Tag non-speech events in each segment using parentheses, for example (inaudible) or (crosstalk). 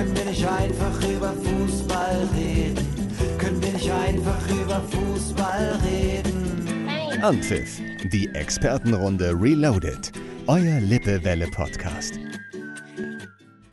Können wir nicht einfach über Fußball reden? Können wir nicht einfach über Fußball reden? Anpfiff, die Expertenrunde Reloaded. Euer Lippewelle-Podcast.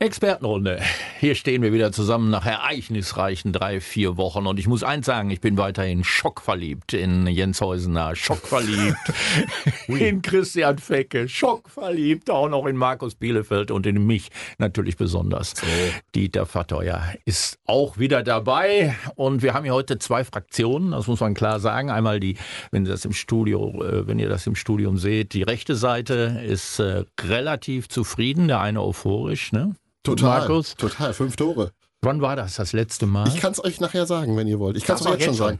Expertenrunde. Hier stehen wir wieder zusammen nach ereignisreichen drei, vier Wochen. Und ich muss eins sagen, ich bin weiterhin schockverliebt in Jens Heusener, schockverliebt (laughs) in Christian Fecke, schockverliebt auch noch in Markus Bielefeld und in mich natürlich besonders. So. Dieter Verteuer ist auch wieder dabei. Und wir haben hier heute zwei Fraktionen, das muss man klar sagen. Einmal die, wenn ihr das im Studio, äh, wenn ihr das im Studium seht, die rechte Seite ist äh, relativ zufrieden, der eine euphorisch, ne? Total, Markus. total. Fünf Tore. Wann war das das letzte Mal? Ich kann es euch nachher sagen, wenn ihr wollt. Ich kann es euch jetzt schon sagen.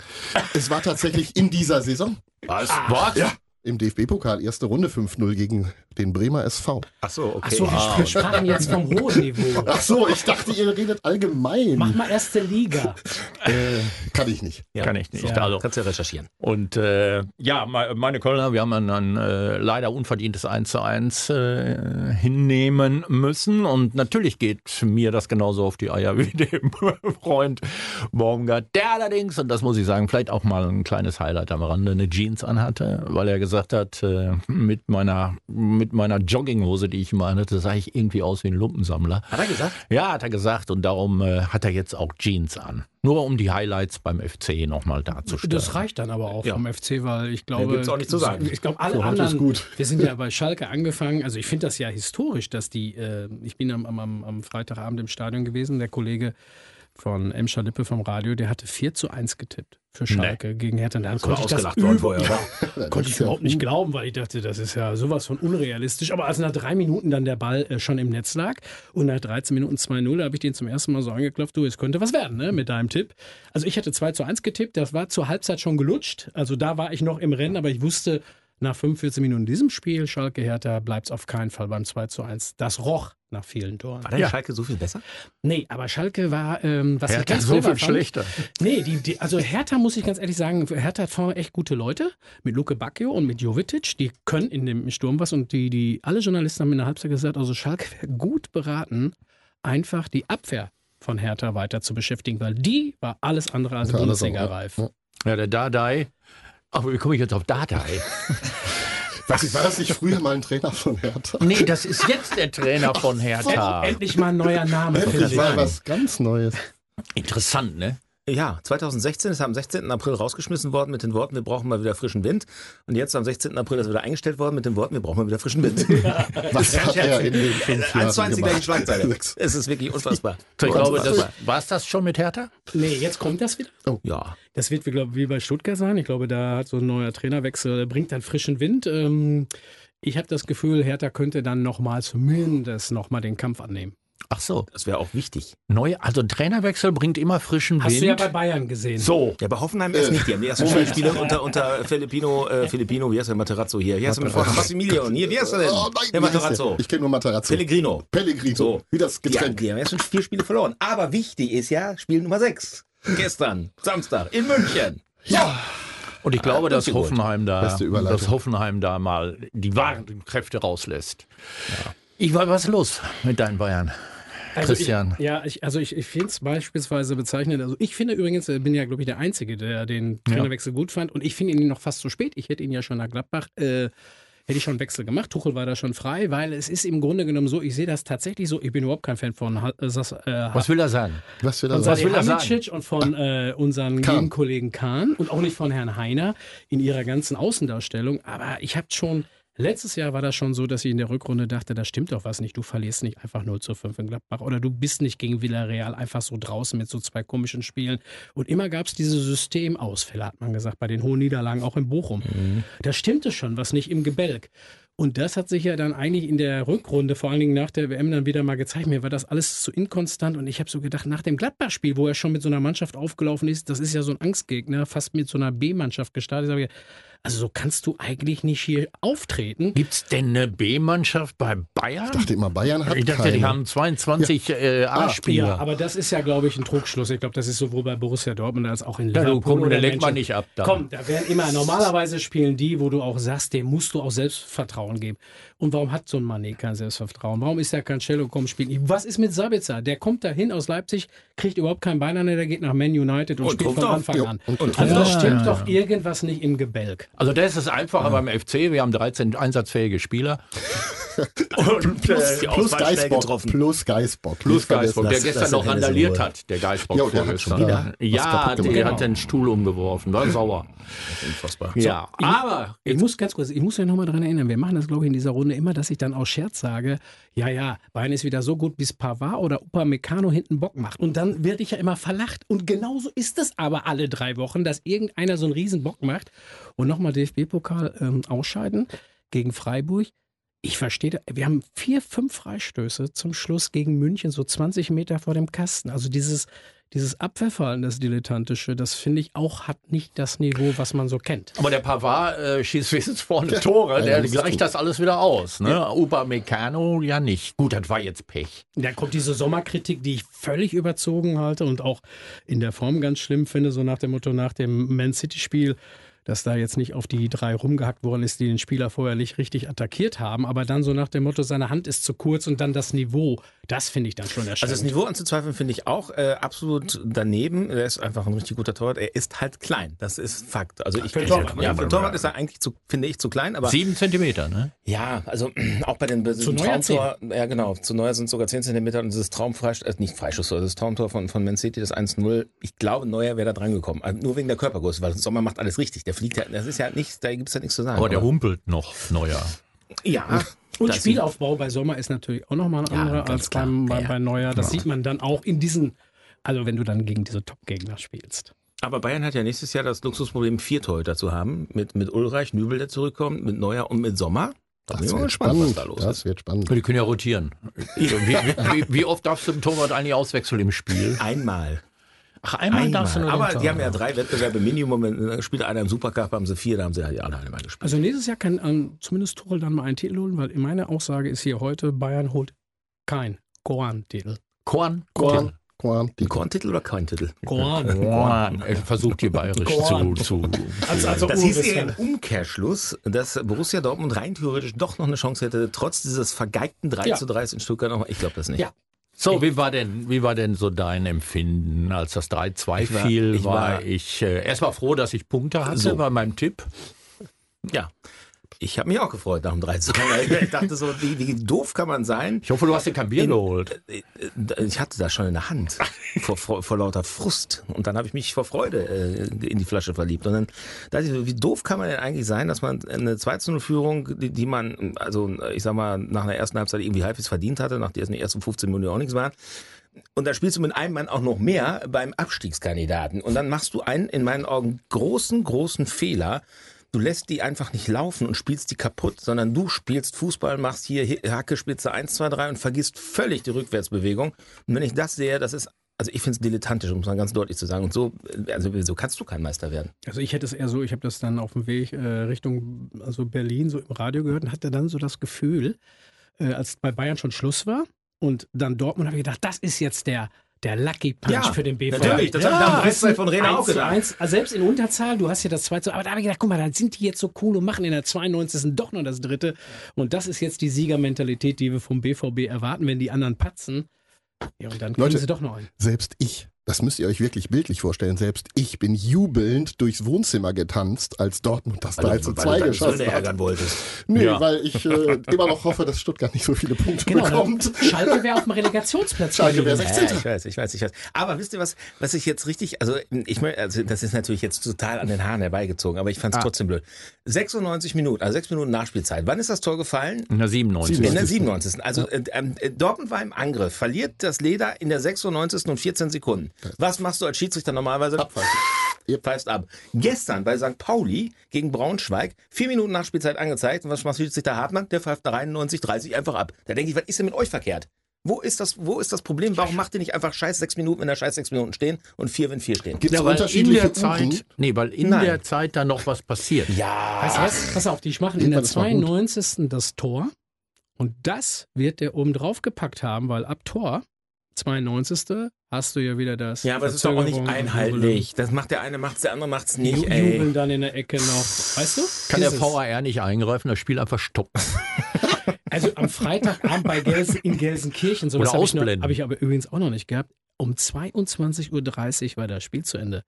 Es war tatsächlich in dieser Saison. Was? Was? Ja. Im DFB-Pokal, erste Runde 5-0 gegen den Bremer SV. Ach so, okay. Achso, wir sprachen jetzt vom (laughs) hohen Niveau. Ach so, ich dachte, ihr redet allgemein. Mach mal erste Liga. Äh, kann ich nicht. Kann ich nicht. Ja. Also, Kannst ja recherchieren. und äh, ja, me- meine Kölner, wir haben ein, ein äh, leider unverdientes 1 zu 1 äh, hinnehmen müssen. Und natürlich geht mir das genauso auf die Eier (laughs) wie dem Freund Baumgart, der allerdings, und das muss ich sagen, vielleicht auch mal ein kleines Highlight am Rande, eine Jeans anhatte, weil er gesagt hat, äh, mit meiner mit meiner Jogginghose, die ich immer hatte, sah ich irgendwie aus wie ein Lumpensammler. Hat er gesagt? Ja, hat er gesagt und darum äh, hat er jetzt auch Jeans an. Nur um die Highlights beim FC nochmal darzustellen. Das reicht dann aber auch Ja. vom FC, weil ich glaube. gibt's auch nicht zu sagen. Ich glaube, alle So, anderen. ist gut. (laughs) Wir sind ja bei Schalke angefangen. Also ich finde das ja historisch, dass die. Äh, ich bin am, am, am Freitagabend im Stadion gewesen. Der Kollege von Emscher Lippe vom Radio, der hatte 4 zu 1 getippt für Schalke gegen Hertha. Dann (laughs) konnte ich das worden vorher, ja, konnte ich überhaupt nicht glauben, weil ich dachte, das ist ja sowas von unrealistisch. Aber als nach drei Minuten dann der Ball äh, schon im Netz lag und nach 13 Minuten 2-0, da habe ich den zum ersten Mal so angeklopft, du, es könnte was werden, ne, mit deinem Tipp. Also ich hatte 2 zu 1 getippt, das war zur Halbzeit schon gelutscht. Also da war ich noch im Rennen, aber ich wusste, nach 45 Minuten in diesem Spiel, Schalke Hertha, bleibt es auf keinen Fall beim 2 zu 1. Das roch nach vielen Toren. War deine Schalke so viel besser? Nee, aber Schalke war, ähm, was ich Hertha ganz so viel fand, schlechter. Nee, die, die, also Hertha muss ich ganz ehrlich sagen, Hertha hat vorne echt gute Leute mit Luke Bacchio und mit Jovetic, die können in dem Sturm was und die, die alle Journalisten haben in der Halbzeit gesagt, also Schalke wäre gut beraten, einfach die Abwehr von Hertha weiter zu beschäftigen, weil die war alles andere als Ja, Bundesliga-reif. Ja. Ja, der Dardai. Aber wie komme ich jetzt auf Dardai? (laughs) Ich, war das nicht früher mal ein Trainer von Hertha? nee, das ist jetzt der Trainer von Hertha. Endlich mal ein neuer Name. Endlich Philipp. mal was ganz Neues. Interessant, ne? Ja, 2016 ist er am 16. April rausgeschmissen worden mit den Worten, wir brauchen mal wieder frischen Wind. Und jetzt am 16. April ist er wieder eingestellt worden mit den Worten, wir brauchen mal wieder frischen Wind. (laughs) Was hat er in den fünf Jahren 1 zu 1 die gleiche gemacht? Schlagzeile. Es ist wirklich unfassbar. Ich glaube, das, Unfassbar. war es das schon mit Hertha? Nee, jetzt kommt das wieder. Ja. Das wird, glaube wie bei Stuttgart sein. Ich glaube, da hat so ein neuer Trainerwechsel, der bringt dann frischen Wind. Ähm, ich habe das Gefühl, Hertha könnte dann nochmal zumindest nochmal den Kampf annehmen. Ach so. Das wäre auch wichtig. Neu, also ein Trainerwechsel bringt immer frischen Hast Wind. du ja bei Bayern gesehen. so. Ja, bei Hoffenheim erst nicht. Die haben die ersten vier Spiele unter, unter Filipino, äh, Filipino, wie heißt der, Materazzo hier? Wie heißt der mit Vornamen? Massimiliano. Hier, wie heißt er denn? Oh nein, der Materazzo. der? Ich kenne nur Materazzo. Pellegrino. Pellegrino. So. Wie das Getränk. die haben erst schon vier Spiele verloren. Aber wichtig ist ja Spiel Nummer 6. Gestern, Samstag, in München. Ja. Und ich glaube, dass gut. Hoffenheim da, dass Hoffenheim da mal die wahren Kräfte rauslässt. Ich war was ist los mit deinen Bayern? Also Christian. Ich, ja, ich, also ich, ich finde es beispielsweise bezeichnend. Also ich finde übrigens, ich bin ja, glaube ich, der Einzige, der den Trainerwechsel gut fand. Und ich finde ihn noch fast zu spät. Ich hätte ihn ja schon nach Gladbach. Äh, Hätte ich schon einen Wechsel gemacht. Tuchel war da schon frei, weil es ist im Grunde genommen so, ich sehe das tatsächlich so, ich bin überhaupt kein Fan von äh, äh, Was will er sagen? Was da von sagen. will er sagen? Und von äh, unseren Kahn. lieben Kollegen Kahn und auch nicht von Herrn Heiner in ihrer ganzen Außendarstellung. Aber ich habe schon, letztes Jahr war das schon so, dass ich in der Rückrunde dachte, da stimmt doch was nicht. Du verlierst nicht einfach 0 zu 5 in Gladbach oder du bist nicht gegen Villarreal einfach so draußen mit so zwei komischen Spielen. Und immer gab es diese Systemausfälle, hat man gesagt, bei den hohen Niederlagen, auch in Bochum. Da stimmte schon was nicht im Gebälk. Und das hat sich ja dann eigentlich in der Rückrunde, vor allen Dingen nach der WM, dann wieder mal gezeigt. Mir war das alles zu inkonstant und ich habe so gedacht, nach dem Gladbach-Spiel, wo er schon mit so einer Mannschaft aufgelaufen ist, das ist ja so ein Angstgegner, fast mit so einer B-Mannschaft gestartet, ich Also so kannst du eigentlich nicht hier auftreten. Gibt's denn eine B-Mannschaft bei Bayern? Ich dachte immer, Bayern hat Ich dachte, keine. die haben 22 äh, A-Spieler. Ja, aber das ist ja, glaube ich, ein Trugschluss. Ich glaube, das ist sowohl bei Borussia Dortmund als auch in Ja, Liverpool. du, komm, oder der lenkt man nicht ab. Dann. Komm, da werden immer, normalerweise spielen die, wo du auch sagst, dem musst du auch Selbstvertrauen geben. Und warum hat so ein Mané kein Selbstvertrauen? Warum ist der Cancelo komm, spielt nicht? Was ist mit Sabitzer? Der kommt dahin aus Leipzig, kriegt überhaupt keinen Bein an, der geht nach Man United und, Und spielt von auf. Anfang Ja, an. und Und also da auf. stimmt doch irgendwas nicht im Gebälk. Also das ist einfacher beim FC. Wir haben 13 einsatzfähige Spieler. (laughs) Und plus, die plus Geisbock. getroffen. Plus Geisbock. Plus. Geisbock, der das- gestern das noch randaliert hat, der Geisbock Ja, der hat vorgestern. schon wieder Ja, der gemacht. hat den Stuhl umgeworfen, war sauer. Unfassbar. Ja, aber Ich muss ganz kurz, ich muss ja nochmal dran erinnern, wir machen das, glaube ich, in dieser Runde immer, dass ich dann aus Scherz sage, ja, ja, Bayern ist wieder so gut, bis Pavard oder Upamecano hinten Bock macht. Und dann werde ich ja immer verlacht. Und genauso ist es aber alle drei Wochen, dass irgendeiner so einen riesen Bock macht. Und nochmal DFB-Pokal ähm, ausscheiden gegen Freiburg. Ich verstehe, da- wir haben vier, fünf Freistöße zum Schluss gegen München, so 20 Meter vor dem Kasten. Also dieses, dieses Abwehrverhalten, das Dilettantische, das finde ich auch, hat nicht das Niveau, was man so kennt. Aber der Pavard äh, schießt wenigstens vorne Tore, ja, der gleicht das alles wieder aus. Ne? Upamecano ja nicht. Gut, das war jetzt Pech. Da kommt diese Sommerkritik, die ich völlig überzogen halte und auch in der Form ganz schlimm finde, so nach dem Motto, nach dem Man City-Spiel, dass da jetzt nicht auf die drei rumgehackt worden ist, die den Spieler vorher nicht richtig attackiert haben, aber dann so nach dem Motto, seine Hand ist zu kurz und dann das Niveau, das finde ich dann schon Also das erschreckend. Niveau anzuzweifeln finde ich auch äh, absolut daneben. Er ist einfach ein richtig guter Torwart. Er ist halt klein. Das ist Fakt. Also ich Für einen Torwart, ja, für Torwart ist er eigentlich zu, finde ich, zu klein. Aber Sieben Zentimeter, ne? ja, also (clears throat) auch bei den Zu Traumtor, ja genau, zu Neuer sind es sogar 10 Zentimeter und dieses Traumfreistoß, äh, nicht Freischuss, sondern das Traumtor von, von Man City, das 1-0. Ich glaube, Neuer wäre da dran gekommen. Also nur wegen der Körpergröße, weil Sommer macht alles richtig. Der fliegt ja, das ist ja nichts, da gibt es ja nichts zu sagen. Aber der humpelt noch, neuer. ja. Und das- Spielaufbau bei Sommer ist natürlich auch nochmal ein Ja, anderer ganz als klar. beim, bei, Ja, ja. bei Neuer. Das Genau. sieht man dann auch in diesen, also wenn du dann gegen diese Top-Gegner spielst. Aber Bayern hat ja nächstes Jahr das Luxusproblem, vier Torhüter zu haben. Mit, mit Ulreich, Nübel, der zurückkommt, mit Neuer und mit Sommer. Das mal wird gespannt, spannend. was da los Das ist. wird spannend. Die können ja rotieren. (laughs) Wie, wie, wie, wie oft darfst du den Torwart eigentlich auswechseln im Spiel? Einmal. Ach, einmal, darfst du nur Aber die haben ja drei Wettbewerbe Minimum. Wenn äh, spielt einer im Supercup, haben sie vier, da haben sie ja die anderen mal gespielt. Also nächstes Jahr kann ähm, zumindest Tuchel dann mal einen Titel holen, weil meine Aussage ist hier heute, Bayern holt kein Koran-Titel. Korn? Korn, Korn, die Korntitel oder kein Titel? Koran. (laughs) Korn. Er versucht hier bayerisch Korn. zu, zu. Also, also Das hieß ja im Umkehrschluss, dass Borussia Dortmund rein theoretisch doch noch eine Chance hätte, trotz dieses vergeigten 3 Ja. zu 3 in Stuttgart noch. Ich glaube das nicht. Ja. So, wie war denn, wie war denn so dein Empfinden, als das 3-2 Ich war- fiel? ich war, war- ich äh, erstmal froh, dass ich Punkte hatte So. bei meinem Tipp. ja. Ich habe mich auch gefreut nach dem 3 zu 3. (laughs) Ich dachte so, wie, wie doof kann man sein? Ich hoffe, du hast dir kein Bier In- geholt. Ich hatte das schon in der Hand vor, vor, vor lauter Frust. Und dann habe ich mich vor Freude äh, in die Flasche verliebt. Und dann dachte ich, so, wie doof kann man denn eigentlich sein, dass man eine 2-0-Führung, die, die man, also ich sag mal, nach einer ersten Halbzeit irgendwie halbwegs verdient hatte, nach der es in den ersten 15 Minuten auch nichts waren. Und da spielst du mit einem Mann auch noch mehr beim Abstiegskandidaten. Und dann machst du einen, in meinen Augen, großen, großen Fehler. Du lässt die einfach nicht laufen und spielst die kaputt, sondern du spielst Fußball, machst hier Hacke, Spitze 1, 2, 3 und vergisst völlig die Rückwärtsbewegung. Und wenn ich das sehe, das ist, also ich finde es dilettantisch, um es mal ganz deutlich zu sagen. Und so, also so kannst du kein Meister werden. Also ich hätte es eher so, ich habe das dann auf dem Weg äh, Richtung also Berlin so im Radio gehört und hatte dann so das Gefühl, äh, als bei Bayern schon Schluss war und dann Dortmund, habe ich gedacht, das ist jetzt der, der Lucky Punch Ja, für den BVB. natürlich, das ja, der weißt du, Halbzeit von Rena 1 auch gedacht. 1, also selbst in Unterzahl, du hast ja das 2 zu, aber da habe ich gedacht, guck mal, dann sind die jetzt so cool und machen in der 92. doch noch das dritte. Und das ist jetzt die Siegermentalität, die wir vom BVB erwarten, wenn die anderen patzen. Ja, und dann kriegen Leute, sie doch noch einen. Selbst ich, das müsst ihr euch wirklich bildlich vorstellen, selbst ich bin jubelnd durchs Wohnzimmer getanzt, als Dortmund das 3 zu 2 geschossen hat. ärgern wolltest. Nee, Ja. weil ich äh, (laughs) immer noch hoffe, dass Stuttgart nicht so viele Punkte Genau, bekommt. Schalke wäre auf dem Relegationsplatz. Schalke wäre gewesen. 16. Ja, ich weiß, ich weiß, ich weiß. Aber wisst ihr was, was ich jetzt richtig, also ich also das ist natürlich jetzt total an den Haaren herbeigezogen, aber ich fand es trotzdem blöd. 96 Minuten, also 6 Minuten Nachspielzeit. Wann ist das Tor gefallen? In der 97. In der 97. Also äh, äh, Dortmund war im Angriff, verliert das Leder in der 96. und 14 Sekunden. Was machst du als Schiedsrichter normalerweise? Abpfeifen. Yep. Pfeifst ab. Gestern bei St. Pauli gegen Braunschweig, vier Minuten Nachspielzeit angezeigt. Und was macht Schiedsrichter Hartmann? Der pfeift nach 91, 30 einfach ab. Da denke ich, was ist denn mit euch verkehrt? Wo ist das, wo ist das Problem? Warum macht ihr nicht einfach scheiß sechs Minuten, wenn da scheiß sechs Minuten stehen und vier, wenn vier stehen? Gibt es Ja, weil in unterschiedliche der Zeit, nee, weil in Nein. der Zeit da noch was passiert. Ja. Du was? Pass auf, die machen in der Irgendwann ist mal gut. 92. das Tor. Und das wird der oben drauf gepackt haben, weil ab Tor, 92. hast du ja wieder das. Ja, aber es ist doch auch nicht einheitlich. Das macht der eine, macht's, der andere macht's Jubeln, nicht, Ju- ey. Jubeln dann in der Ecke noch. Weißt du? Kann der VAR nicht eingreifen, das Spiel einfach stoppen. (laughs) Also am Freitagabend bei Gelsen, in Gelsenkirchen, so Oder das habe ich, noch- hab ich aber übrigens auch noch nicht gehabt. Um 22.30 Uhr war das Spiel zu Ende.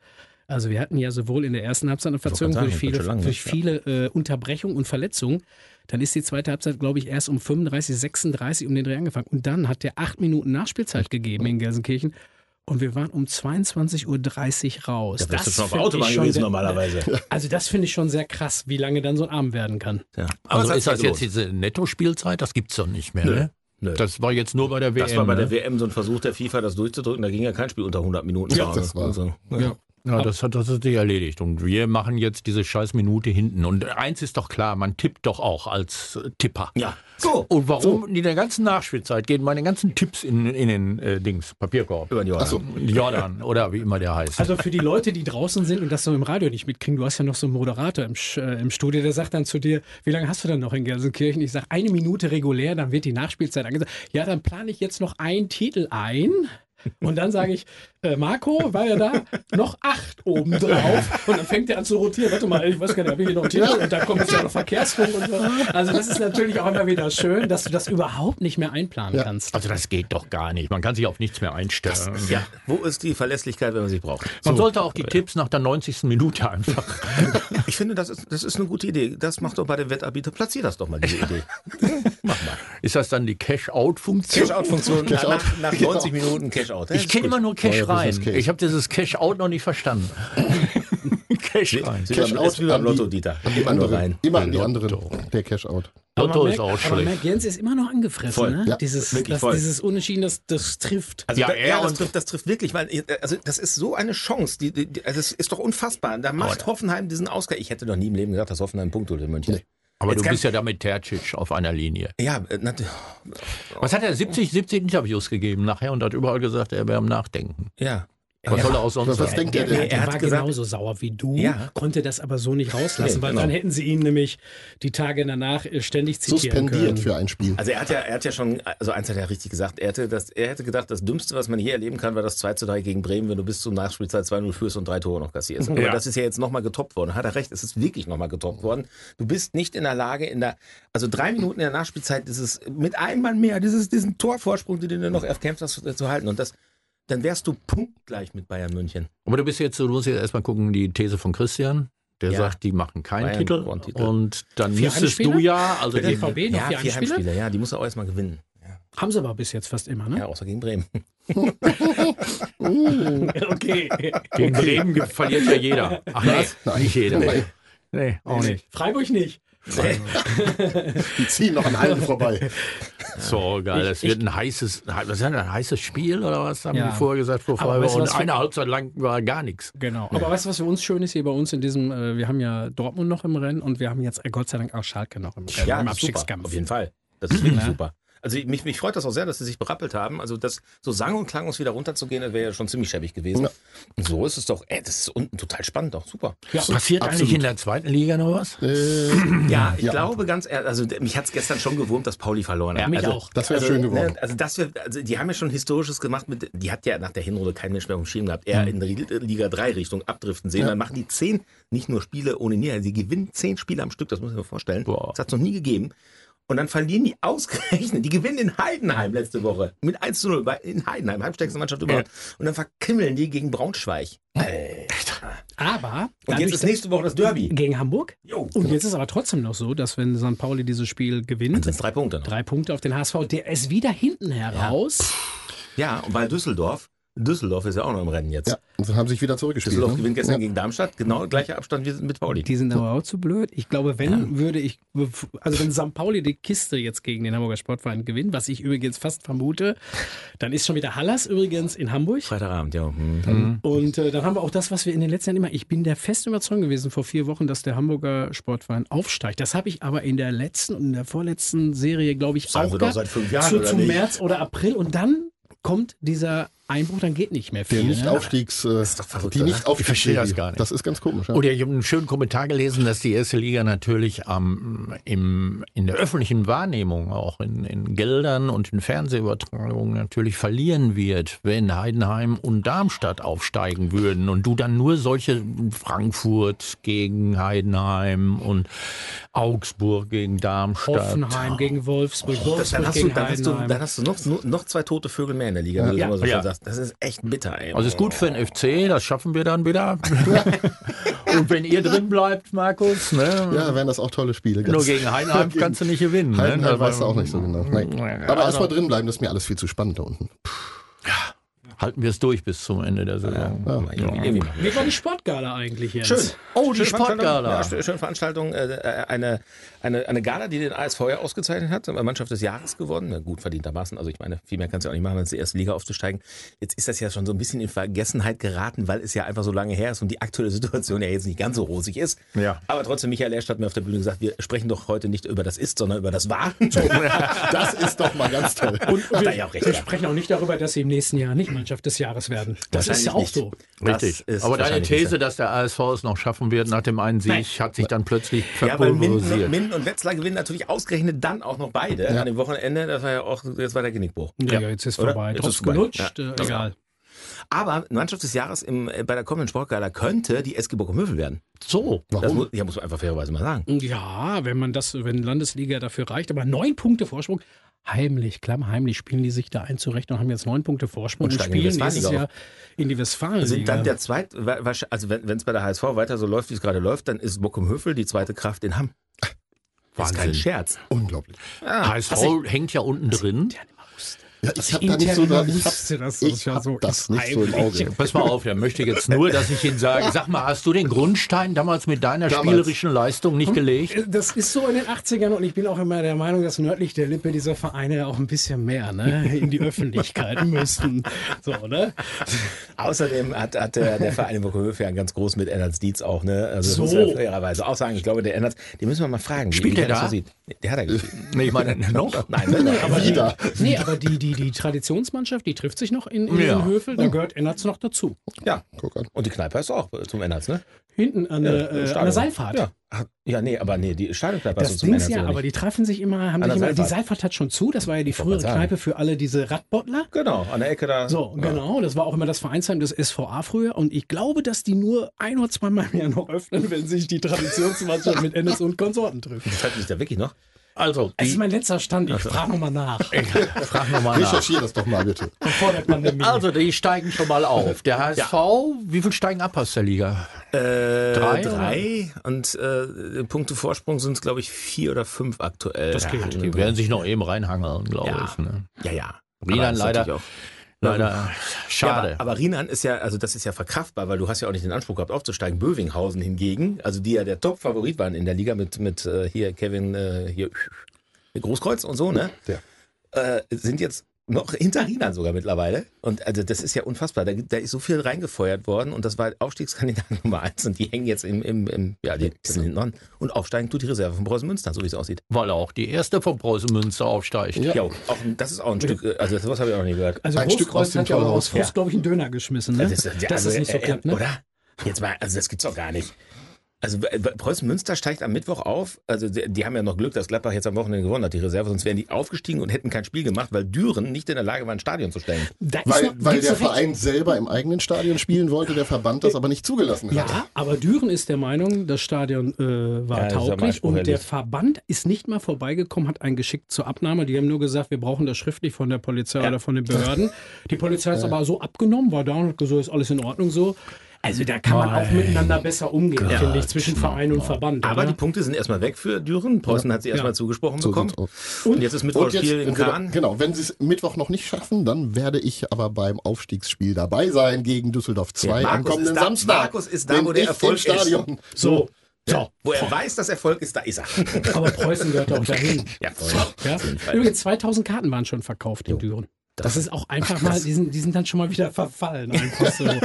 Also wir hatten ja sowohl in der ersten Halbzeit eine Verzögerung durch das viele, lang, durch viele äh, Unterbrechungen und Verletzungen. Dann ist die zweite Halbzeit, glaube ich, erst um 35, 36 um den Dreh angefangen. Und dann hat der acht Minuten Nachspielzeit gegeben in Gelsenkirchen. Und wir waren um 22.30 Uhr raus. Da wärst du schon auf der Autobahn gewesen sehr- normalerweise. Also das finde ich schon sehr krass, wie lange dann so ein Abend werden kann. Ja. Also es ist das sich jetzt diese Netto-Spielzeit? Das gibt's doch nicht mehr, Nö. ne? Nö. Das war jetzt nur bei der WM. Das war bei der ne? WM so ein Versuch der FIFA, das durchzudrücken. Da ging ja kein Spiel unter 100 Minuten. Ja, das war- Also, Ja. Ja, das hat das hat sich erledigt. Und wir machen jetzt diese scheiß Minute hinten. Und eins ist doch klar, man tippt doch auch als Tipper. ja. So. Und warum in der ganzen Nachspielzeit gehen meine ganzen Tipps in, in den äh, Dings, Papierkorb? Über den Jordan. So. Jordan oder wie immer der heißt. Also für die Leute, die draußen sind und das so im Radio nicht mitkriegen, du hast ja noch so einen Moderator im, äh, im Studio, der sagt dann zu dir, wie lange hast du denn noch in Gelsenkirchen? Ich sage, eine Minute regulär, dann wird die Nachspielzeit angesagt. Ja, dann plane ich jetzt noch einen Titel ein. Und dann sage ich, äh, Marco, war ja da, noch acht oben drauf. Und dann fängt er an zu rotieren. Warte mal, ich weiß gar nicht, habe ich hier noch einen? Und dann kommt jetzt ja noch Verkehrsfunk und so. Also das ist natürlich auch immer wieder schön, dass du das überhaupt nicht mehr einplanen kannst. Also das geht doch gar nicht. Man kann sich auf nichts mehr einstellen. Ja. Wo ist die Verlässlichkeit, wenn man sie braucht? Man sollte auch die Tipps nach der 90. Minute einfach. (laughs) Ich finde, das ist, das ist eine gute Idee. Das macht doch bei dem Wettanbieter. Platzier das doch mal, diese Idee. (laughs) Mach mal. Ist das dann die Cash-Out-Funktion? Cash-Out-Funktion. Cash nach, nach 90 Minuten Cash-Out. Ich kenne immer nur Cash Neuer rein. Ich habe dieses Cash-Out noch nicht verstanden. (laughs) Cash rein. Cash Cash-Out ist wie beim Lotto, Dieter. An die Immer nur anderen. rein. Immer an die anderen. Der Cash-Out. Aber Lotto ist auch Aber schlecht. merkt, Jens ist immer noch angefressen, Voll. ne? Ja, dieses, wirklich das, dieses Unentschieden, das, das trifft. Also Ja, da, er ja, das und- trifft, das trifft wirklich, weil also das ist so eine Chance. Die, die, also das ist doch unfassbar. Da macht Hoffenheim diesen Ausgleich. Ich hätte noch nie im Leben gedacht, dass Hoffenheim einen Punkt holt in München. Aber Jetzt du bist ja da mit Tercic auf einer Linie. Ja, äh, nat- Was hat er? 70, 70 Interviews gegeben nachher und hat überall gesagt, er wäre am Nachdenken. ja. Was ja. soll er auch sonst Was sagen? denkt Der, der der, denn? er war gesagt- genauso sauer wie du, Ja. konnte das aber so nicht rauslassen, Nee, weil genau. dann hätten sie ihn nämlich die Tage danach äh, ständig zitieren Suspendiert können. für ein Spiel. Also er hat ja, er hat ja schon, also eins hat er richtig gesagt, er hätte, das, er hätte gedacht, das Dümmste, was man je erleben kann, war das 2 zu 3 gegen Bremen, wenn du bis zur Nachspielzeit 2-0 führst und drei Tore noch kassierst. Aber Ja. das ist ja jetzt nochmal getoppt worden. Hat er recht, es ist wirklich nochmal getoppt worden. Du bist nicht in der Lage, in der, also drei Minuten in der Nachspielzeit, dieses, mit einem Mann mehr, dieses, diesen Torvorsprung, den du noch erkämpft hast, zu halten. Und das, dann wärst du punktgleich mit Bayern München. Aber du bist jetzt, so, du musst jetzt erstmal gucken, die These von Christian. Der Ja. sagt, die machen keinen Titel. Titel. Und dann Vier müsstest Heimspiele? du ja, also Der die, BVB noch ja, vier vier Heimspiele? Heimspiele, ja, die muss er auch erstmal gewinnen. Ja, Haben sie aber bis jetzt fast immer, ne? ja außer gegen Bremen. (laughs) Okay. gegen Bremen verliert ja jeder. (laughs) Ach nee, Nein. nicht jeder. Nee. Nee, auch nicht. Freiburg nicht. (laughs) Die ziehen noch an allen vorbei. So geil. Es wird ein heißes, was ist das, ein heißes Spiel oder was haben Ja. die vorher gesagt vor Freiburg? weißt du, Und eine Halbzeit lang war gar nichts. Genau. Aber weißt du, was für uns schön ist hier bei uns in diesem, äh, wir haben ja Dortmund noch im Rennen und wir haben jetzt äh, Gott sei Dank auch Schalke noch im Rennen, Ja, im das super. Auf jeden Fall. Das ist wirklich Ja. super. Also ich- mich, mich freut das auch sehr, dass sie sich berappelt haben. Also das so sang- und klanglos wieder runterzugehen, das wäre ja schon ziemlich schäbig gewesen. Ja. Und so ist es doch, ey, das ist unten total spannend, doch super. Ja, Passiert absolut. eigentlich in der zweiten Liga noch was? Äh, Ja, ich Ja. glaube ganz ehrlich, also mich hat es gestern schon gewurmt, dass Pauli verloren hat. mich also, auch. Das wäre also, schön geworden. Ne, also das wär, also die haben ja schon Historisches gemacht mit, die hat ja nach der Hinrunde kein Mensch mehr auf dem Schirm gehabt, eher in die Liga 3 Richtung abdriften sehen. Ja. Dann machen die zehn, nicht nur Spiele ohne Niederlage, sie gewinnen zehn Spiele am Stück, das muss ich mir vorstellen. Boah. Das hat es noch nie gegeben. Und dann verlieren die ausgerechnet. Die gewinnen in Heidenheim letzte Woche. Mit 1 zu 0 bei, in Heidenheim, heimstärkste Mannschaft überhaupt. Und dann verkimmeln die gegen Braunschweig. Aber Und jetzt ist nächste Woche das Derby. gegen Hamburg. Jo. Und jetzt ist aber trotzdem noch so, dass wenn St. Pauli dieses Spiel gewinnt, Dann sind es drei Punkte noch. drei Punkte auf den HSV, der ist wieder hinten heraus. Ja, und weil Düsseldorf Düsseldorf ist ja auch noch im Rennen jetzt. Ja, und dann haben sie sich wieder zurückgespielt. Düsseldorf ne? gewinnt gestern ja. gegen Darmstadt, genau gleicher Abstand wie mit Pauli. Die sind aber auch zu blöd. Ich glaube, wenn würde ich, also wenn St. Pauli die Kiste jetzt gegen den Hamburger Sportverein gewinnt, was ich übrigens fast vermute, dann ist schon wieder Hallas übrigens in Hamburg. Freitagabend, ja. Hm. Und äh, dann haben wir auch das, was wir in den letzten Jahren immer, ich bin der festen Überzeugung gewesen vor vier Wochen, dass der Hamburger Sportverein aufsteigt. Das habe ich aber in der letzten und in der vorletzten Serie, glaube ich, Sagen auch doch gehabt. seit fünf Jahren, zu, oder zu nicht? März oder April und dann kommt dieser Einbruch, dann geht nicht mehr Der viel. ne? Nicht-Aufstiegs, doch verrückt, die nicht Ich verstehe das gar nicht. Das ist ganz komisch. Ja. Oder ich habe einen schönen Kommentar gelesen, dass die erste Liga natürlich am im, in der öffentlichen Wahrnehmung, auch in, in Geldern und in Fernsehübertragungen natürlich verlieren wird, wenn Heidenheim und Darmstadt aufsteigen würden und du dann nur solche Frankfurt gegen Heidenheim und Augsburg gegen Darmstadt. Hoffenheim gegen Wolfsburg, Wolfsburg Dann hast, du, gegen dann, hast du, Heidenheim. dann hast du noch, noch zwei tote Vögel mehr in der Liga, wenn du Ja. das immer so Ja. Das ist echt bitter, ey. Also ist gut für den FC, das schaffen wir dann wieder. (laughs) und wenn ihr drin bleibt, Markus, ne? ja, wären das auch tolle Spiele. Nur gegen Heidenheim (laughs) kannst du nicht gewinnen. ne? Heidenheim Das weißt du war- auch nicht so genau. Nein. Aber also- erstmal drin bleiben, das ist mir alles viel zu spannend da unten. Halten wir es durch bis zum Ende der Saison. Ja. Wie war die Sportgala eigentlich jetzt? Schön. Oh, die. Sportgala. Ja, schö- schöne Veranstaltung. Äh, äh, eine, eine, eine Gala, die den ASV ja ausgezeichnet hat. Mannschaft des Jahres geworden. Na, gut verdientermaßen. Also ich meine, viel mehr kannst du auch nicht machen, als die erste Liga aufzusteigen. Jetzt ist das ja schon so ein bisschen in Vergessenheit geraten, weil es ja einfach so lange her ist und die aktuelle Situation ja jetzt nicht ganz so rosig ist. Ja. Aber trotzdem, Michael Erst hat mir auf der Bühne gesagt, wir sprechen doch heute nicht über das Ist, sondern über das War. (laughs) Das ist doch mal ganz toll. Und wir, ja auch recht, wir ja. sprechen auch nicht darüber, dass sie im nächsten Jahr nicht Mannschaft des Jahres werden. Das ist ja auch Wahrscheinlich so. Richtig. ist Aber deine nicht These, dass der ASV es noch schaffen wird nach dem einen Sieg, Nein. hat sich dann plötzlich Ja, weil Minden, verpulverisiert. Und Wetzlar gewinnen natürlich ausgerechnet dann auch noch beide an dem Wochenende. Das war ja auch, jetzt war der Genickbruch. Ja, ja, jetzt ist Oder? vorbei. Jetzt ist vorbei. gelutscht, Ja. äh, egal. Aber Mannschaft des Jahres im, äh, bei der kommenden Sportgala könnte die SG Bochum-Hövel werden. so. Das Warum? muss, ja, muss man einfach fairerweise mal sagen. Ja, wenn man das, wenn Landesliga dafür reicht, aber neun Punkte Vorsprung. Heimlich, klammheimlich spielen die sich da ein zurecht und haben jetzt neun Punkte Vorsprung Und und, steigen in die spielen nächstes Jahr in die Westfalen. Sind dann der zweit, also wenn es bei der HSV weiter so läuft, wie es gerade läuft, dann ist Bochum-Hövel die zweite Kraft in Hamm. Das ist kein Wahnsinn. Scherz. Unglaublich. HSV hängt ja unten drin. Ja, ich habe da nicht so, da, ich wusste, dass ich das ja hab so das ist. nicht so im Auge. Pass mal auf, er möchte jetzt nur, dass ich ihn sage, sag mal, hast du den Grundstein damals mit deiner Damals. spielerischen Leistung nicht gelegt? Das ist so in den 80ern und ich bin auch immer der Meinung, dass nördlich der Lippe diese Vereine auch ein bisschen mehr ne, in die Öffentlichkeit (laughs) müssten. So, ne? Außerdem hat, hat der, der Verein in Bochum-Hövel ja ganz groß mit Ennards Dietz auch, ne? Also das So. muss man fairerweise auch sagen. Ich glaube, der Ennards, den müssen wir mal fragen. wie- Spielt wie der das da? So sieht. Der hat er gespielt. Nee, ich meine, (laughs) noch? Nein, nein, nein. Aber Wieder. Die, nee, aber die, die, die Traditionsmannschaft, die trifft sich noch in, in Ja. den Höfel, da gehört Ennertz noch dazu. Ja. Guck an. Und die Kneipe ist auch zum Ennards, ne? Hinten an, der, äh, an der Seilfahrt. Ja. Ach, ja, nee, aber nee, die Stadionkneipe Das Ding ist ja, aber die treffen sich immer, haben sich immer, die Seilfahrt. Seilfahrt hat schon zu, das war ja die frühere. Kneipe für alle diese Radbottler. Genau, an der Ecke da. So, genau, das war auch immer das Vereinsheim des SVA früher und ich glaube, dass die nur ein oder zweimal im Jahr noch öffnen, wenn sich die Traditionsmannschaft (laughs) mit Ennis und Konsorten trifft. Treffen sich da wirklich noch? Also, Das ist die, mein letzter Stand, ich frage nochmal nach, (laughs) frag nochmal nach. Recherchier das doch mal bitte. vor der Pandemie. Also, die steigen schon mal auf. Der HSV, wie viel steigen ab aus der Liga? Äh, Drei, drei. Und äh, Punkte Vorsprung sind es, glaube ich, vier oder fünf aktuell. Das geht. Die werden sich noch eben reinhangeln, glaube Ja. ich. Ne? Ja, ja. Das ist leider- Leider Ja, schade. aber, aber Rienan ist ja, also das ist ja verkraftbar, weil du hast ja auch nicht den Anspruch gehabt aufzusteigen. Bövinghausen hingegen, also die ja der Top-Favorit waren in der Liga mit, mit äh, hier Kevin, äh, hier Großkreuz und so, ne? Der. Äh, sind jetzt noch hinter Rienan sogar mittlerweile. Und also das ist ja unfassbar. Da, da ist so viel reingefeuert worden und das war Aufstiegskandidat (laughs) Nummer eins und die hängen jetzt im, im, im ja, die sind hinten dran. Und aufsteigen tut die Reserve von Preußen Münster, so wie es aussieht. Weil auch die erste von Preußen Münster aufsteigt. Ja, auch, ein- das ist auch ein Stück, äh, also sowas habe ich auch noch nie gehört. also ein Stück Großkreuz aus dem hat ja auch Torhaus. aus Frust, Ja. glaube ich, einen Döner geschmissen, ne? Das, ist- ja, das also, ist nicht so äh, klappt, ne? Oder? Jetzt mal, also das gibt's doch gar nicht. Also Preußen Münster steigt am Mittwoch auf. Also die, die haben ja noch Glück, dass Gladbach jetzt am Wochenende gewonnen hat, die Reserve, sonst wären die aufgestiegen und hätten kein Spiel gemacht, weil Düren nicht in der Lage war, ein Stadion zu stellen. Da ist Weil, noch- weil der. Verein selber im eigenen Stadion spielen wollte, der Verband das aber nicht zugelassen hat. Ja, aber Düren ist der Meinung, das Stadion äh, war Ja, das ist ja tauglich und der. Verband ist nicht mal vorbeigekommen, hat einen geschickt zur Abnahme. Die haben nur gesagt, wir brauchen das schriftlich von der Polizei oder von den Behörden. Die Polizei hat es aber so abgenommen, war da und hat gesagt, ist alles in Ordnung so. Also da kann man auch miteinander besser umgehen, Ja, finde ich, zwischen Verein und Verband. Aber oder? die Punkte sind erstmal weg für Düren. Preußen hat sie erstmal Ja. zugesprochen bekommen. sieht's aus. Und jetzt ist Und Mittwochspiel jetzt, in Kahn. genau, wenn sie es Mittwoch noch nicht schaffen, dann werde ich aber beim Aufstiegsspiel dabei sein gegen Düsseldorf 2 Ja, am kommenden ist da- Samstag. Markus ist da, wo der Erfolg im ist. Stadion. so. Ja, wo er weiß, dass Erfolg ist, da ist er. Aber Preußen gehört auch (laughs) dahin. ja, voll. Ja? Übrigens, 2000 Karten waren schon verkauft in Düren. Das ist auch einfach mal, die sind, die sind dann schon mal wieder verfallen. So. (laughs)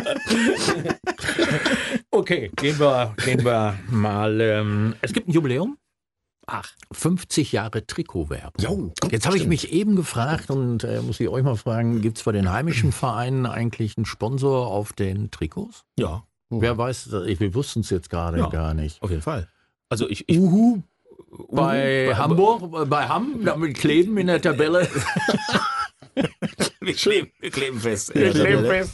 Okay, gehen wir, gehen wir mal. Ähm, es gibt ein Jubiläum. Ach. 50 Jahre Trikotwerbung. Jo, Jetzt habe ich mich eben gefragt und äh, muss ich euch mal fragen, gibt es bei den heimischen Vereinen eigentlich einen Sponsor auf den Trikots? Ja, Wer weiß, wir wussten es jetzt gerade Ja. gar nicht. auf jeden Fall. Also ich, ich Uhu. Bei, bei- Hamburg, bei Hamm, damit kleben in der Tabelle. (laughs) wir, kleben, wir kleben fest. Wir kleben fest.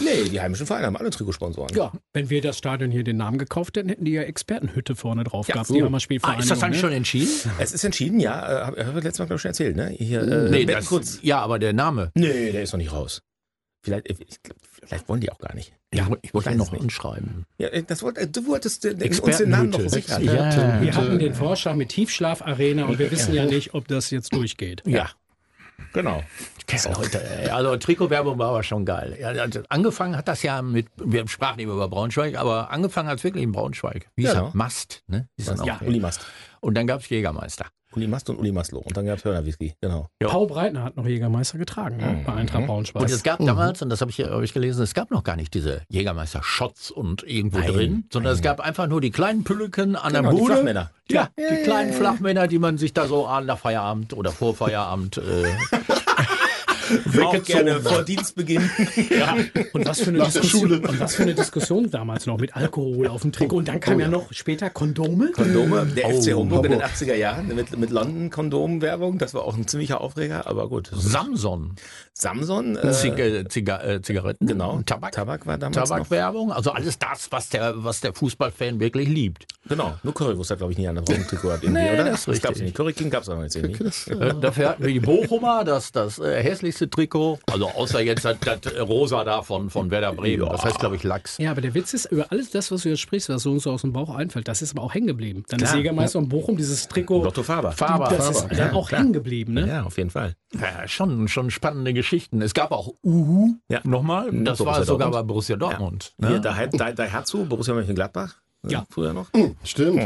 Nee, die heimischen Vereine haben alle Trikotsponsoren. Ja, wenn wir das Stadion hier den Namen gekauft hätten, hätten die ja Expertenhütte vorne drauf Ja, gehabt. so. Die Ah, Hammerspielvereinigung. ist das dann ne? schon entschieden? Es ist entschieden, ja. Äh, Habe hab ich letztes Mal, glaube ich, schon erzählt, ne? Hier, äh, nee, das, kurz. ja, aber der Name. Nee, der ist noch nicht raus. Vielleicht, ich, glaub, vielleicht wollen die auch gar nicht. Ja, ich wollte ihn noch hinschreiben. Ja, äh, das äh, du wolltest äh, uns den Namen noch Expertenhütte. sichern. Ja. Wir hatten den Vorschlag mit Tiefschlafarena und wir wissen ja nicht, ob das jetzt durchgeht. Ja, genau. Leute, ey, also Trikotwerbung war aber schon geil. Ja, also angefangen hat das ja mit, wir sprachen eben über Braunschweig, aber angefangen hat es wirklich in Braunschweig. Wie Ja, ist er? genau. Mast, ne? Ist Ja, Uli Mast. Und dann gab es Jägermeister. Uli Mast und Uli Mastlo. Und dann gab es Hörner Whisky, genau. Ja. Paul Breitner hat noch Jägermeister getragen ne? bei Eintracht Braunschweig. Und es gab damals, und das habe ich, hab ich gelesen, es gab noch gar nicht diese Jägermeister-Shots und irgendwo Nein, drin, sondern es gab einfach nur die kleinen Pülleken an Genau, der die Bude. Flachmänner. Ja, die kleinen Flachmänner, die man sich da so an nach Feierabend oder vor Feierabend äh, (laughs) Auch gerne vor Dienstbeginn. (laughs) Ja, und was für eine Nach Diskussion, und was für eine Diskussion damals noch mit Alkohol auf dem Trikot. Und dann kam ja noch später Kondome. Kondome, der FC Oh, Homburg in den Hamburg. 80er Jahren mit, mit London-Kondomwerbung. Das war auch ein ziemlicher Aufreger, aber gut. Samson, Samson, äh, Zig äh, Ziga äh, Zigaretten, genau. Tabak, Tabak war damals noch. Tabakwerbung, also alles das, was der, was der Fußballfan wirklich liebt. Genau, nur Currywurst hat, glaube ich, nie an der Trikot irgendwie, Nee, oder? das ist richtig. gab's nicht. Curry King gab es aber jetzt irgendwie. Äh, Dafür hatten wir die Bochumer, das, das äh, hässlichste Trikot. Also außer jetzt das, das Rosa da von, von Werder Bremen. Das heißt, glaube ich, Lachs. Ja, aber der Witz ist, über alles das, was du jetzt sprichst, was so und so aus dem Bauch einfällt, das ist aber auch hängen geblieben. Dann ist Klar. Jägermeister und Bochum, dieses Trikot, Lotto Faber. Faber. das ist dann auch hängen geblieben. Ne? Ja, auf jeden Fall. Ja, schon, schon spannende Geschichten. Es gab auch Uhu Ja. nochmal. Das Borussia war sogar Dortmund. bei Borussia Dortmund. Hier, Ne? da, da, da Herzu, Borussia Mönchengladbach. Äh, Ja. Früher noch. Stimmt.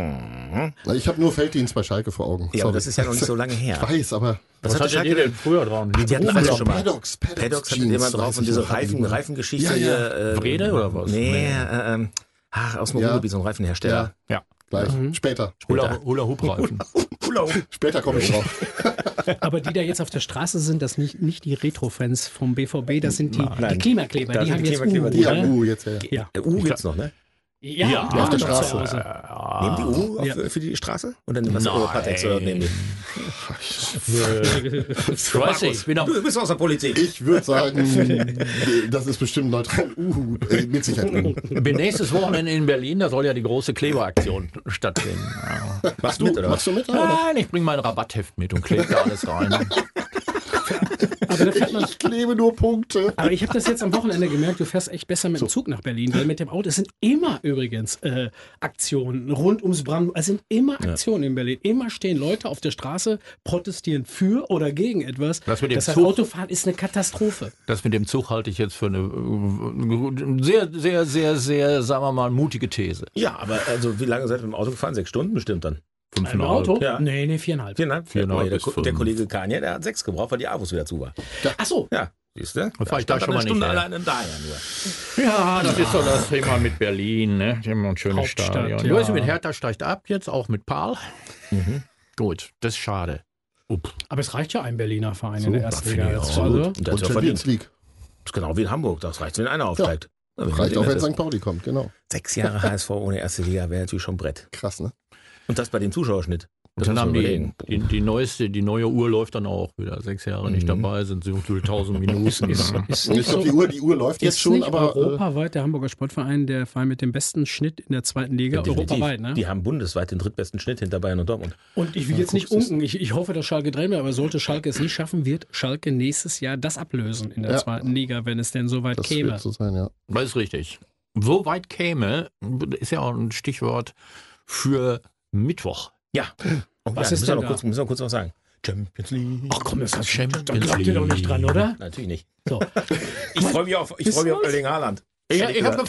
Ich habe nur Felddienst bei Schalke vor Augen. Ja, aber das ist ja noch nicht so lange her. (laughs) Ich weiß, aber Was hatte Schalke denn früher dran? Die hatten alle schon mal. Paddocks, Paddocks, Paddocks hatte Jeans, immer drauf und diese hatten die Reifen, mal. Reifengeschichte Ja, ja. hier. Äh, Brede oder was? Nee, Nee. äh, ähm, ach, aus dem Ja. Ruhrgebiet, so ein Reifenhersteller. Ja. Gleich. Später. Hula, Hula Hoop Reifen. (laughs) Später komme ich drauf. (laughs) Aber die da jetzt auf der Straße sind, das nicht, nicht die Retro-Fans vom BVB, das sind die, die. Klimakleber. Die sind haben die jetzt Klimakleber, U, die Die haben U jetzt, ja. Ja, Der U gibt's noch, ne? Ja, Ja, auf der Straße. Hause. Nehmen die U auf, Ja. für die Straße? Und dann was oder nehmen die? Ich weiß nicht, ich bin auch, Du bist aus der Politik. Ich würde sagen, (laughs) das ist bestimmt neutral. Uh, äh, mit Sicherheit. U. bin nächstes Wochenende in Berlin, da soll ja die große Kleberaktion stattfinden. Machst du mit, oder was? Machst du mit? Oder? Nein, ich bringe mein Rabattheft mit und klebe da alles rein. (laughs) Aber, da fährt man, Ich klebe nur Punkte. aber ich habe das jetzt am Wochenende gemerkt, du fährst echt besser mit dem Zug nach Berlin, weil mit dem Auto, es sind immer übrigens äh, Aktionen rund ums Brandenburg, es sind immer Aktionen in Berlin. Immer stehen Leute auf der Straße, protestieren für oder gegen etwas. Das mit dem das heißt, Zug- Autofahren ist eine Katastrophe. Das mit dem Zug halte ich jetzt für eine sehr, sehr, sehr, sehr, sagen wir mal, mutige These. Ja, aber also wie lange seid ihr mit dem Auto gefahren? Sechs Stunden bestimmt dann. Im Auto? Ja. Nee, nee, viereinhalb. Viereinhalb? Viereinhalb Oh, der, der fünf. Kollege Kanye, der hat sechs gebraucht, weil die Avus wieder zu war. Ach so. Ja, siehst du? fahr ich da schon eine mal nicht Stunde her. alleine da ja nur. Ja, das ist doch das Thema mit Berlin, ne? Die haben ein schönes Hauptstadt, Stadion. ja. Du weißt, mit Hertha steigt ab jetzt, auch mit Paul. Gut, das ist schade. Up. Aber es reicht ja ein Berliner Verein So, in der ersten Liga. jetzt. Also, Und der ja verdient. League. Das ist genau wie in Hamburg. Das reicht, wenn einer aufsteigt. Ja, Reicht der auch, wenn ist. St. Pauli kommt, genau. Sechs Jahre HSV ohne erste Liga wäre natürlich schon Brett. Krass, ne? Und das bei dem Zuschauerschnitt. Und dann haben die, die, die neueste, die neue Uhr läuft dann auch wieder. Sechs Jahre nicht Mhm. dabei, sind so viele tausend Minuten. (laughs) Ist, ist Und nicht ich glaube, so, die Uhr, die Uhr läuft jetzt ist schon, nicht aber äh, europaweit der Hamburger Sportverein der Verein mit dem besten Schnitt in der zweiten Liga, Definitiv. europaweit. Ne? Die haben bundesweit den drittbesten Schnitt hinter Bayern und Dortmund. Und ich will jetzt nicht unken, ich, ich hoffe, dass Schalke drin bleibt, aber sollte Schalke es nicht schaffen, wird Schalke nächstes Jahr das ablösen in der Ja. zweiten Liga, wenn es denn so weit das käme. wird so sein, ja. Das ist richtig. So weit käme, ist ja auch ein Stichwort für Mittwoch. Ja. Und Was ja, ist müssen wir denn noch da? kurz, müssen wir kurz was sagen. Champions League. Ach komm, das hat Champions da glaubt ihr doch nicht dran, oder? Natürlich nicht. So. Ich freue mich auf, ich Ist freue mich auf? Erling Haaland. Ich, ich habe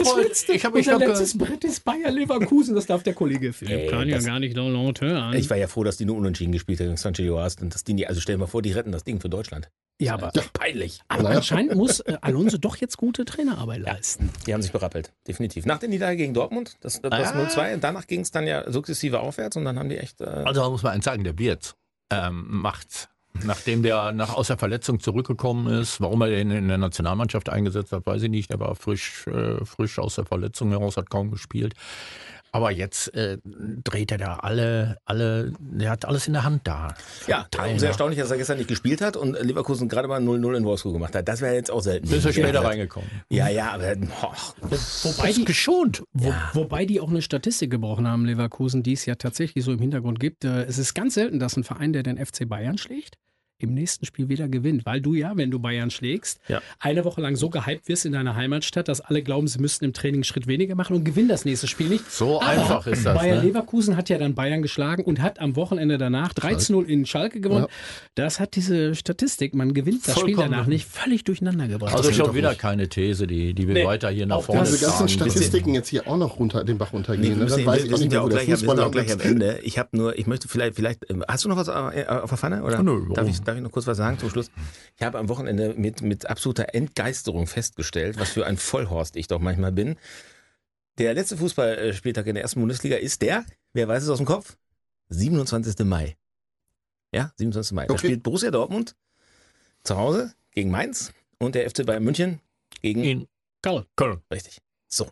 Ich habe ich unser hab, letztes Brett ist Bayer Leverkusen, das darf der Kollege Philipp. Ey, Kann ja gar nicht laut hören. Ich war ja froh, dass die nur unentschieden gespielt haben gegen Sancho Joast und dass die nie, also stell dir mal vor, die retten das Ding für Deutschland. ja, aber, Peinlich. aber Naja. anscheinend muss äh, Alonso doch jetzt gute Trainerarbeit leisten. Die haben sich berappelt, definitiv. Nach der Niederlage gegen Dortmund, das, das Ah. 0-2, danach ging es dann ja sukzessive aufwärts und dann haben die echt. Äh, also da muss man eins sagen, der Wirtz ähm, macht, nachdem der nach aus der Verletzung zurückgekommen ist, warum er den in der Nationalmannschaft eingesetzt hat, weiß ich nicht. Der war frisch, äh, frisch aus der Verletzung heraus, hat kaum gespielt. Aber jetzt äh, dreht er da alle, alle, der hat alles in der Hand da. ja, Trainer. sehr erstaunlich, dass er gestern nicht gespielt hat und Leverkusen gerade mal 0-0 in Wolfsburg gemacht hat. Das wäre jetzt auch selten. Ist er später ja, reingekommen. Ja, ja, aber boah, Wobei die, geschont. wo, wobei die auch eine Statistik gebrochen haben, Leverkusen, die es ja tatsächlich so im Hintergrund gibt. Äh, Es ist ganz selten, dass ein Verein, der den FC Bayern schlägt, im nächsten Spiel wieder gewinnt. Weil du ja, wenn du Bayern schlägst, Ja. eine Woche lang so gehypt wirst in deiner Heimatstadt, dass alle glauben, sie müssten im Training einen Schritt weniger machen und gewinnen das nächste Spiel nicht. So einfach ist das. Bayer Ne? Leverkusen hat ja dann Bayern geschlagen und hat am Wochenende danach 13-0 in Schalke gewonnen. Das hat diese Statistik, man gewinnt das Spiel Vollkommen. danach nicht, völlig durcheinander gebracht. Also schon doch wieder nicht. keine These, die, die wir Nee, weiter hier nach auch vorne Diese ganzen. Statistiken jetzt hier auch noch runter, den Bach Nee, runtergehen. wir, ne? müssen, wir, ich sind ja auch gleich, am. Ende. Ich habe nur, ich möchte vielleicht, vielleicht, äh, hast du noch was äh, auf der Pfanne? Oder? Nö, darf, ich, darf ich noch kurz was sagen zum Schluss? Ich habe am Wochenende mit, mit absoluter Entgeisterung festgestellt, was für ein Vollhorst ich doch manchmal bin. Der letzte Fußballspieltag in der ersten Bundesliga ist der, wer weiß es aus dem Kopf? 27. Mai. Ja, 27. Mai. Da Okay. spielt Borussia Dortmund zu Hause gegen Mainz und der FC Bayern München gegen In Köln. Köln. Richtig. So.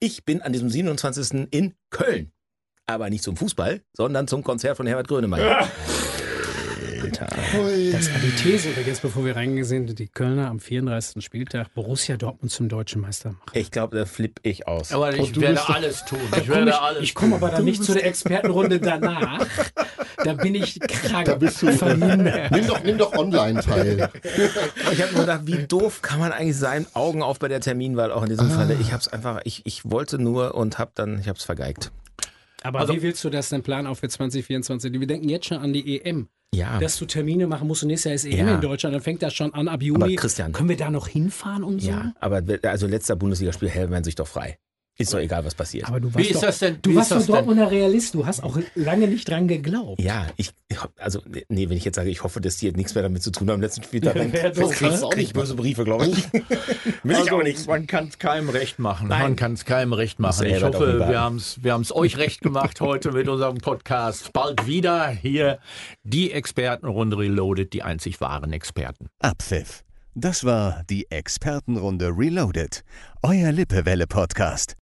Ich bin an diesem 27. in Köln. Aber nicht zum Fußball, sondern zum Konzert von Herbert Grönemeyer. (laughs) Alter. Das war die These übrigens, bevor wir reingegangen sind, die Kölner am 34. Spieltag Borussia Dortmund zum deutschen Meister machen. Ich glaube, da flippe ich aus. Aber ich du werde alles tun. Ich werde ich alles ich komme aber dann nicht zu der Expertenrunde danach. Da bin ich krank. Da bist du verhindert. Nimm doch, nimm doch online teil. Ich habe mir gedacht, wie doof kann man eigentlich sein? Augen auf bei der Terminwahl auch in diesem Falle. Ich habe es einfach, ich, ich wollte nur und habe dann, ich habe es vergeigt. Aber Also- wie willst du das denn planen auch für 2024? Wir denken jetzt schon an die EM. Ja. Dass du Termine machen musst und nächstes Jahr ist EM Ja. in Deutschland, dann fängt das schon an ab Juni. Christian- Können wir da noch hinfahren und so? ja, aber also letzter Bundesligaspiel hält man sich doch frei. Ist doch egal, was passiert. Aber du Wie warst ist doch, das denn? Du Wie warst ist das doch denn? Dortmunder Realist. Du hast auch lange nicht dran geglaubt. Ja, ich, also, nee, wenn ich jetzt sage, ich hoffe, dass die jetzt nichts mehr damit zu tun haben, letzten Spieltag, dann Wäre doof, krieg, ne? krieg ich böse Briefe, glaube (laughs) ich. Will ich auch nicht. Man kann es keinem recht machen. Nein. Man kann es keinem recht machen. Ich doch hoffe, wir haben es wir haben's euch recht gemacht heute mit unserem Podcast. Bald wieder hier die Expertenrunde Reloaded, die einzig wahren Experten. Abpfiff. Das war die Expertenrunde Reloaded. Euer Lippewelle-Podcast.